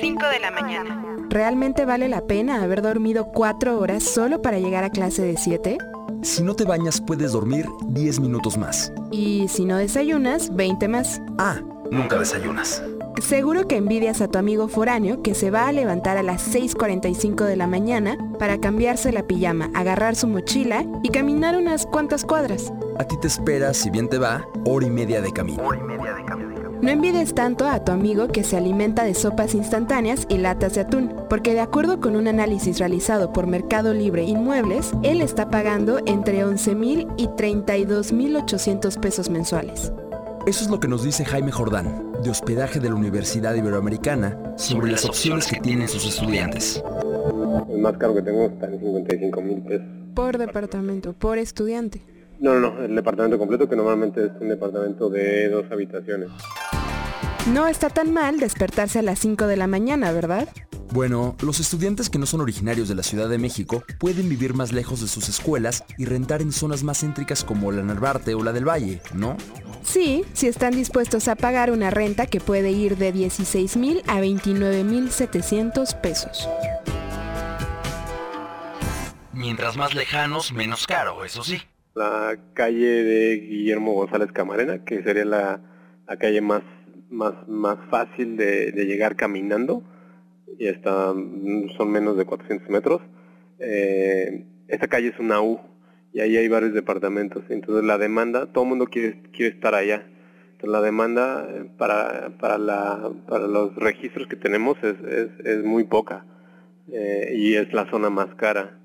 5 de la mañana. ¿Realmente vale la pena haber dormido 4 horas solo para llegar a clase de 7? Si no te bañas puedes dormir 10 minutos más. Y si no desayunas, 20 más. Ah, nunca desayunas. Seguro que envidias a tu amigo foráneo que se va a levantar a las 6.45 de la mañana para cambiarse la pijama, agarrar su mochila y caminar unas cuantas cuadras. A ti te espera, si bien te va, hora y media de camino. No envides tanto a tu amigo que se alimenta de sopas instantáneas y latas de atún, porque de acuerdo con un análisis realizado por Mercado Libre Inmuebles, él está pagando entre 11 mil y 32 mil 800 pesos mensuales. Eso es lo que nos dice Jaime Jordán, de hospedaje de la Universidad Iberoamericana, sobre las opciones que tienen sus estudiantes. El más caro que tengo está en 55 mil pesos. Por departamento, por estudiante. No, no, no, el departamento completo que normalmente es un departamento de dos habitaciones. No está tan mal despertarse a las 5 de la mañana, ¿verdad? Bueno, los estudiantes que no son originarios de la Ciudad de México pueden vivir más lejos de sus escuelas y rentar en zonas más céntricas como la Narvarte o la del Valle, ¿no? Sí, si están dispuestos a pagar una renta que puede ir de 16 mil a 29 mil 700 pesos. Mientras más lejanos, menos caro, eso sí. La calle de Guillermo González Camarena, que sería la, la calle más, más, más fácil de, de llegar caminando, y está, son menos de 400 metros. Eh, esta calle es una U, y ahí hay varios departamentos. Entonces la demanda, todo el mundo quiere, quiere estar allá. Entonces la demanda eh, para, para, la, para los registros que tenemos es, es, es muy poca eh, y es la zona más cara.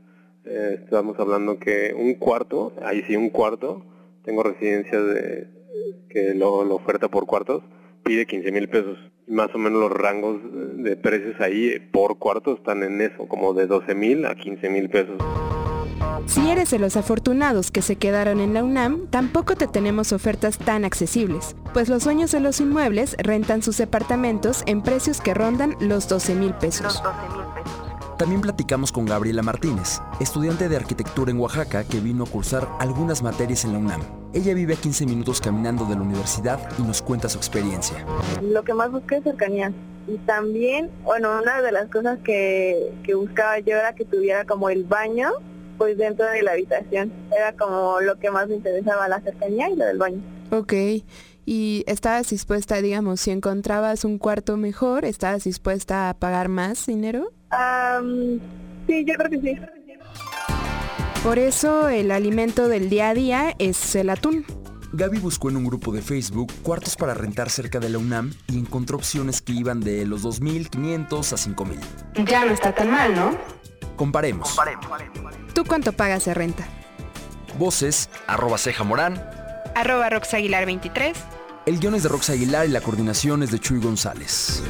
Eh, estamos hablando que un cuarto, ahí sí un cuarto, tengo residencias de, que lo, lo oferta por cuartos, pide 15 mil pesos. Más o menos los rangos de precios ahí por cuarto están en eso, como de 12 mil a 15 mil pesos. Si eres de los afortunados que se quedaron en la UNAM, tampoco te tenemos ofertas tan accesibles, pues los dueños de los inmuebles rentan sus departamentos en precios que rondan los 12 mil pesos. También platicamos con Gabriela Martínez, estudiante de arquitectura en Oaxaca que vino a cursar algunas materias en la UNAM. Ella vive a 15 minutos caminando de la universidad y nos cuenta su experiencia. Lo que más busqué es cercanía. Y también, bueno, una de las cosas que, que buscaba yo era que tuviera como el baño pues dentro de la habitación. Era como lo que más me interesaba, la cercanía y lo del baño. Ok. ¿Y estabas dispuesta, digamos, si encontrabas un cuarto mejor, estabas dispuesta a pagar más dinero? Um, sí, yo creo que sí. Por eso el alimento del día a día es el atún. Gaby buscó en un grupo de Facebook cuartos para rentar cerca de la UNAM y encontró opciones que iban de los 2.500 a 5.000. Ya no está tan mal, ¿no? Comparemos. ¿Tú cuánto pagas de renta? Voces, arroba ceja morán. Arroba Roxaguilar 23. El guion es de Rox Aguilar y la coordinación es de Chuy González.